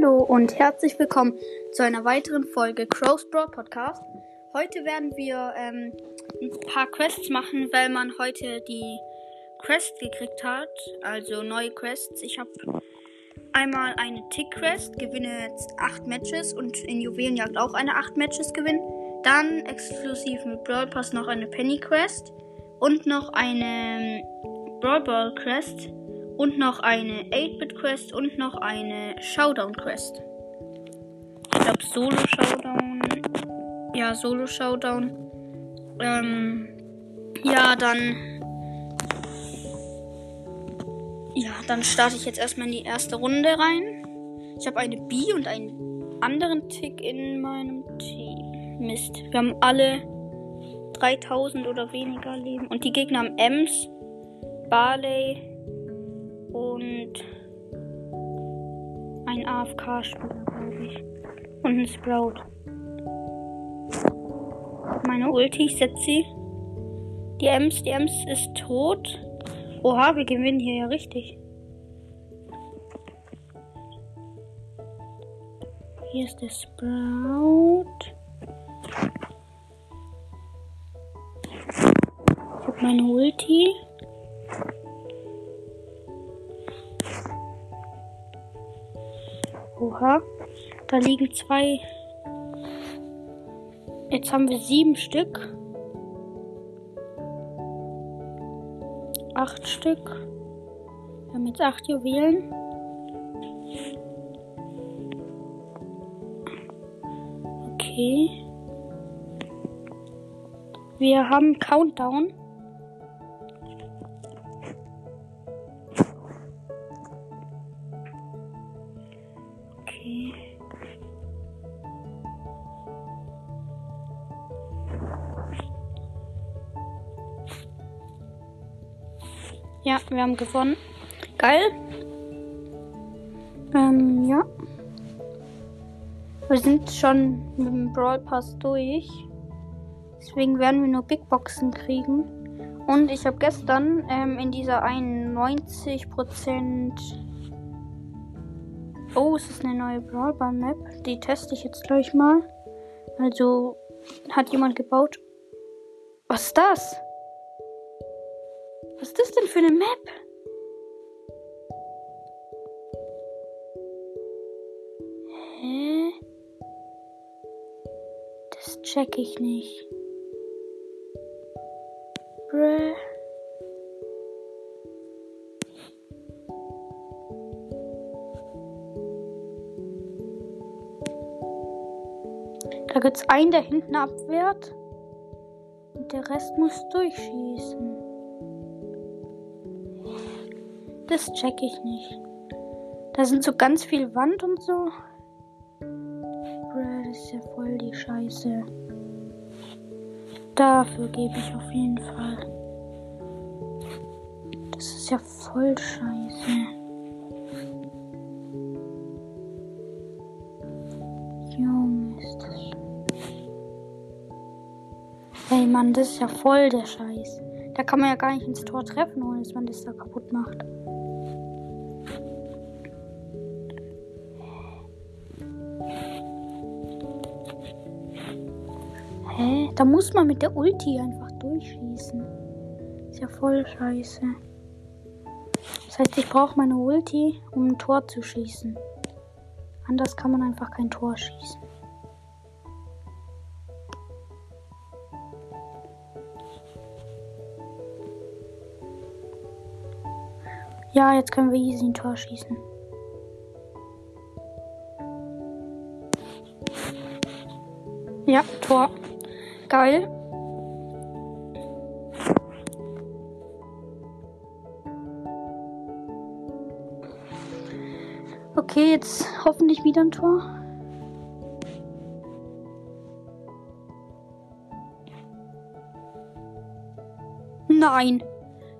Hallo und herzlich willkommen zu einer weiteren Folge Crow's Broad Podcast. Heute werden wir ähm, ein paar Quests machen, weil man heute die Quest gekriegt hat, also neue Quests. Ich habe einmal eine Tick Quest, gewinne jetzt 8 Matches und in Juwelenjagd auch eine 8 Matches gewinnen. Dann exklusiv mit Brawl Pass noch eine Penny Quest und noch eine ähm, Brawl Ball Quest und noch eine 8-Bit Quest und noch eine Showdown Quest. Ich glaube Solo Showdown. Ja, Solo Showdown. Ähm, ja, dann. Ja, dann starte ich jetzt erstmal in die erste Runde rein. Ich habe eine B und einen anderen Tick in meinem Team. Mist. Wir haben alle 3000 oder weniger Leben. Und die Gegner haben Ems, Barley und ein AFK-Spieler, glaube ich. Und ein Sprout. Meine Ulti, ich setze sie. Die Ems, die Ems ist tot. Oha, wir gewinnen hier ja richtig. Hier ist der Sprout. Ich habe meine Ulti. Oha, da liegen zwei. Jetzt haben wir sieben Stück. Acht Stück. Wir haben jetzt acht Juwelen. Okay. Wir haben Countdown. Ja, wir haben gewonnen. Geil. Ähm, ja. Wir sind schon mit dem Brawl Pass durch. Deswegen werden wir nur Big Boxen kriegen. Und ich habe gestern ähm, in dieser 91% Oh, es ist eine neue Brawlball Map. Die teste ich jetzt gleich mal. Also hat jemand gebaut. Was ist das? Was ist das denn für eine Map? Hä? Das check ich nicht. Bruh. Da gibt es einen, der hinten abwehrt. Und der Rest muss durchschießen. Das check ich nicht. Da sind so ganz viel Wand und so. Bruh, das ist ja voll die Scheiße. Dafür gebe ich auf jeden Fall. Das ist ja voll scheiße. Junge, ist das. Ey Mann, das ist ja voll der Scheiß. Da kann man ja gar nicht ins Tor treffen, ohne dass man das da kaputt macht. Hä? Da muss man mit der Ulti einfach durchschießen. Ist ja voll scheiße. Das heißt, ich brauche meine Ulti, um ein Tor zu schießen. Anders kann man einfach kein Tor schießen. Ja, jetzt können wir easy ein Tor schießen. Ja, Tor. Geil. Okay, jetzt hoffentlich wieder ein Tor. Nein.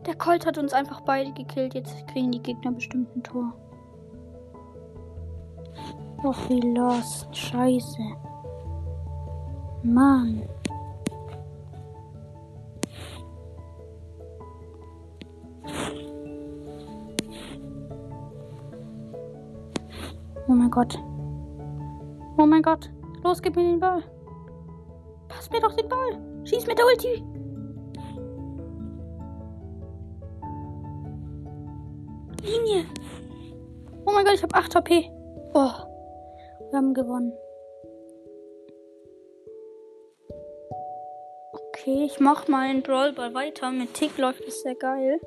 Der Colt hat uns einfach beide gekillt. Jetzt kriegen die Gegner bestimmt ein Tor. Doch wie lost. Scheiße. Mann. Oh mein Gott. Oh mein Gott. Los, gib mir den Ball. Pass mir doch den Ball. Schieß mit der Ulti. Linie. Oh mein Gott, ich habe 8 HP. Oh. Wir haben gewonnen. Okay, ich mach mal einen Brawlball weiter. Mit Tick läuft es sehr geil.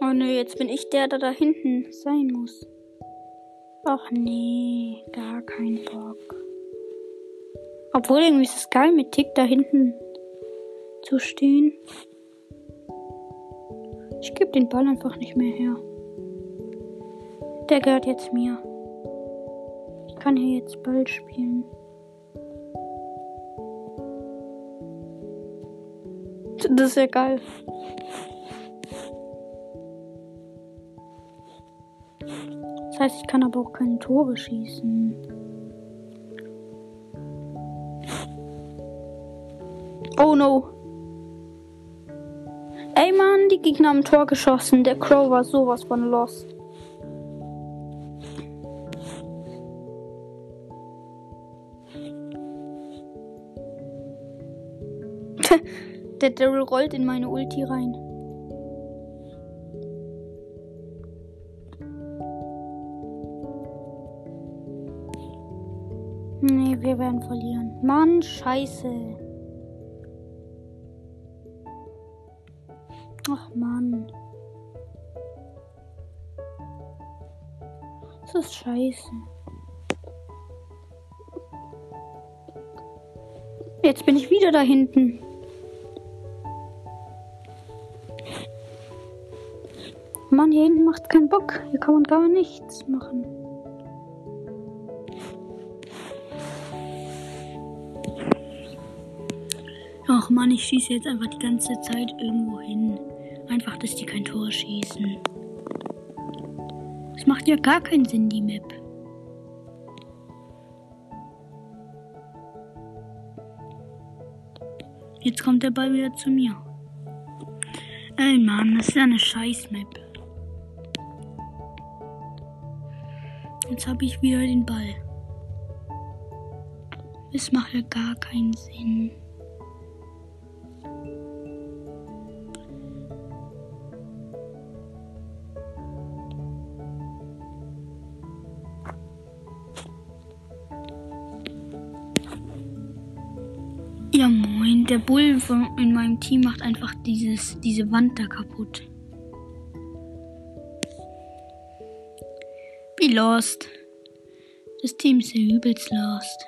Oh nö, jetzt bin ich der, der da hinten sein muss. Ach nee, gar kein Bock. Obwohl irgendwie ist es geil, mit Tick da hinten zu stehen. Ich gebe den Ball einfach nicht mehr her. Der gehört jetzt mir. Ich kann hier jetzt Ball spielen. Das ist ja geil. Das heißt, ich kann aber auch keine Tore schießen. Oh no. Die Gegner haben Tor geschossen. Der Crow war sowas von lost. Der Daryl rollt in meine Ulti rein. Nee, wir werden verlieren. Mann, scheiße. Ach Mann. Das ist scheiße. Jetzt bin ich wieder da hinten. Mann, hier hinten macht keinen Bock. Hier kann man gar nichts machen. Ach Mann, ich schieße jetzt einfach die ganze Zeit irgendwo hin. Einfach, dass die kein Tor schießen. Das macht ja gar keinen Sinn, die Map. Jetzt kommt der Ball wieder zu mir. Ey Mann, das ist ja eine Scheiß-Map. Jetzt habe ich wieder den Ball. Es macht ja gar keinen Sinn. Der Bull von, in meinem Team macht einfach dieses, diese Wand da kaputt. Wie lost. Das Team ist ja übelst lost.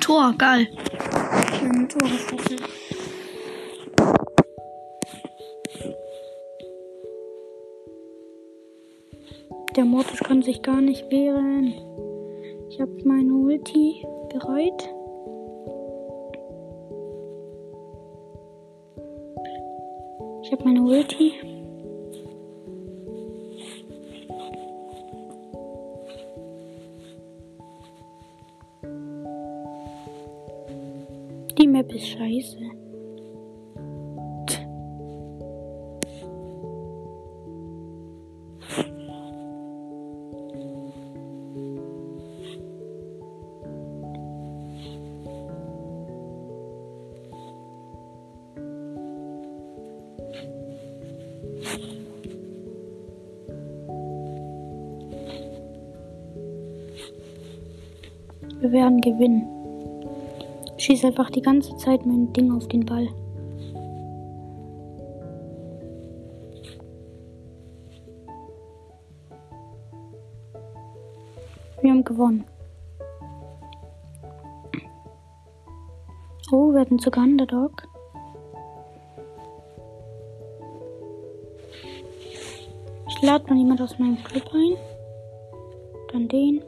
Tor, geil. Schöne Tor geschossen. Der Mortis kann sich gar nicht wehren. Ich habe meine Ulti bereit. Ich habe meine Ulti. Die Map ist scheiße. Wir werden gewinnen. Schieß einfach die ganze Zeit mein Ding auf den Ball. Wir haben gewonnen. Oh, wir hatten sogar Underdog. Ich lade mal jemand aus meinem Club ein. Dann den.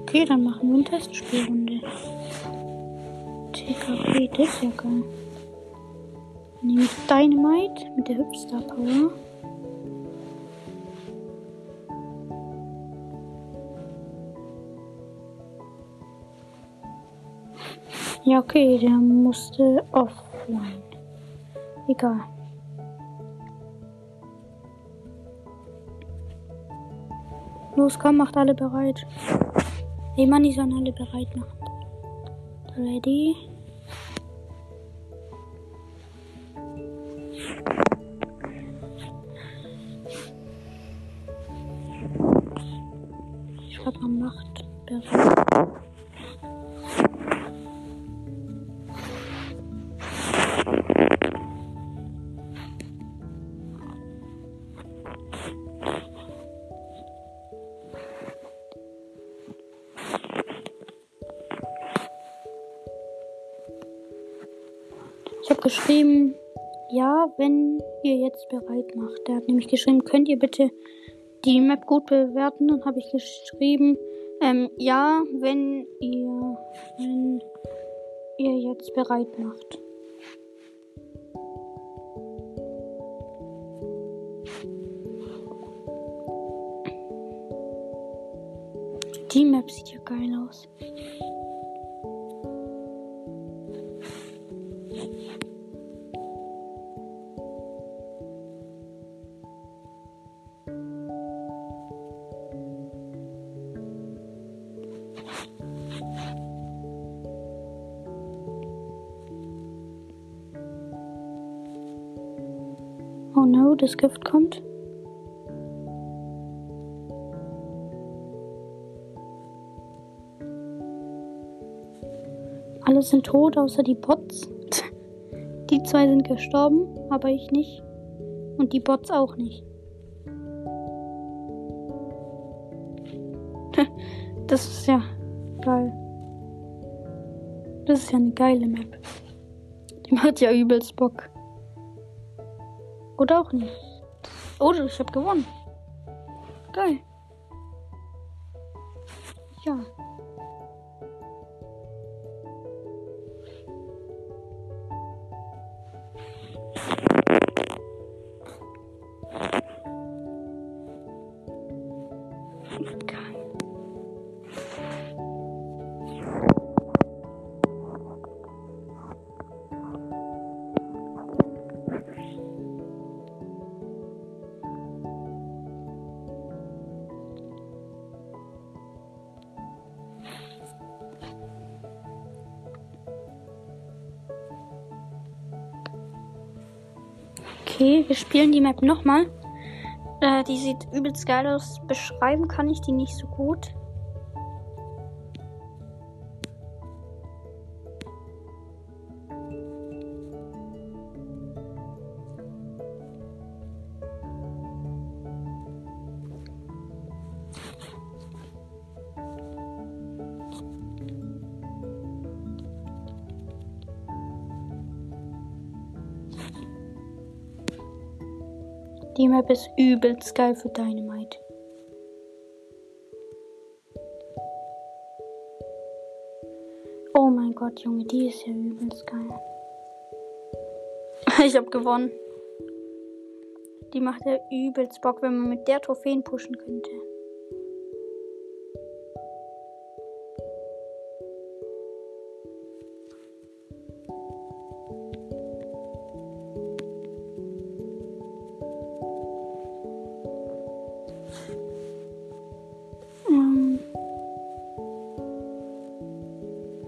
Okay, dann machen wir eine Testspielrunde. TKP, das ist ja geil. Nehme ich Dynamite mit der Hüpstar Power. Ja, okay, der musste offline. Egal. Los, komm, macht alle bereit. Hey Mann, die sollen alle bereit machen. Ready? Geschrieben, ja, wenn ihr jetzt bereit macht. Der hat nämlich geschrieben, könnt ihr bitte die Map gut bewerten? Dann habe ich geschrieben, ähm, ja, wenn ihr, wenn ihr jetzt bereit macht. Die Map sieht ja geil aus. Das Gift kommt. Alle sind tot, außer die Bots. Die zwei sind gestorben, aber ich nicht. Und die Bots auch nicht. Das ist ja geil. Das ist ja eine geile Map. Die macht ja übelst Bock. Oder auch nicht. Oh, ich hab gewonnen. Geil. Okay, wir spielen die Map nochmal. Äh, die sieht übelst geil aus. Beschreiben kann ich die nicht so gut. Die Map ist übelst geil für Dynamite. Oh mein Gott, Junge, die ist ja übelst geil. Ich hab gewonnen. Die macht ja übelst Bock, wenn man mit der Trophäen pushen könnte.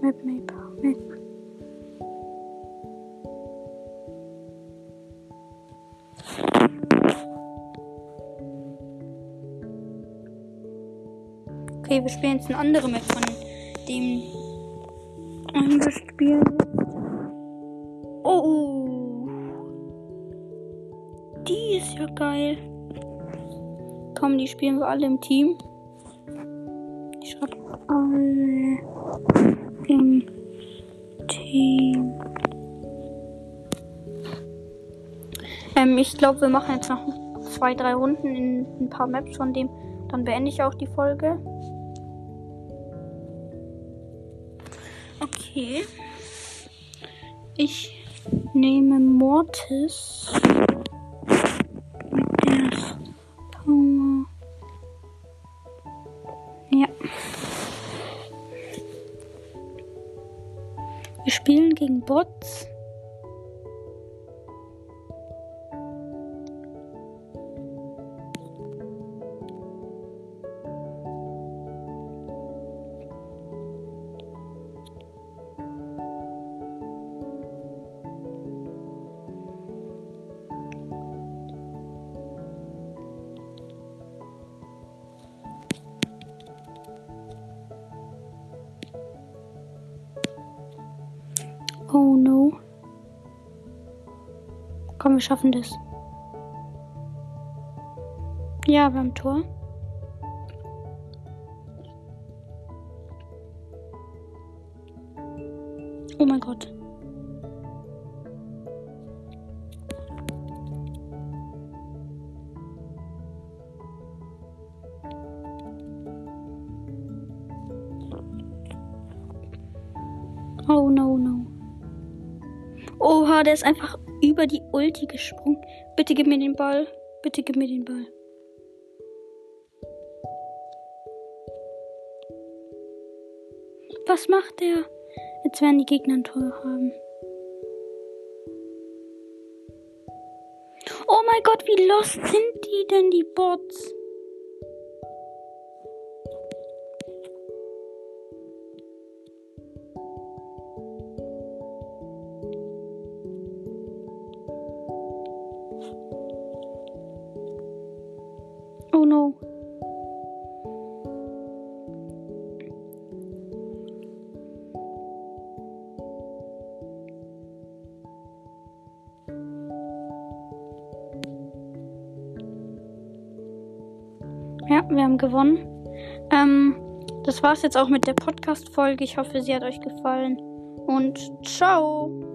Map, Map, Map. Okay, wir spielen jetzt eine andere Map von dem wir spielen. Oh, die ist ja geil. Komm, die spielen wir alle im Team. Ich schreibe alle im Team. Ähm, ich glaube, wir machen jetzt noch zwei, drei Runden in ein paar Maps von dem. Dann beende ich auch die Folge. Okay. Ich nehme Mortis. Wir spielen gegen Bots. Oh no. Komm, wir schaffen das. Ja, wir haben Tor. Oh mein Gott. Oha, der ist einfach über die Ulti gesprungen. Bitte gib mir den Ball. Bitte gib mir den Ball. Was macht der? Jetzt werden die Gegner ein Tor haben. Oh mein Gott, wie lost sind die denn, die Bots? Oh no. Ja, wir haben gewonnen. Ähm, das war's jetzt auch mit der Podcast-Folge. Ich hoffe, sie hat euch gefallen. Und ciao!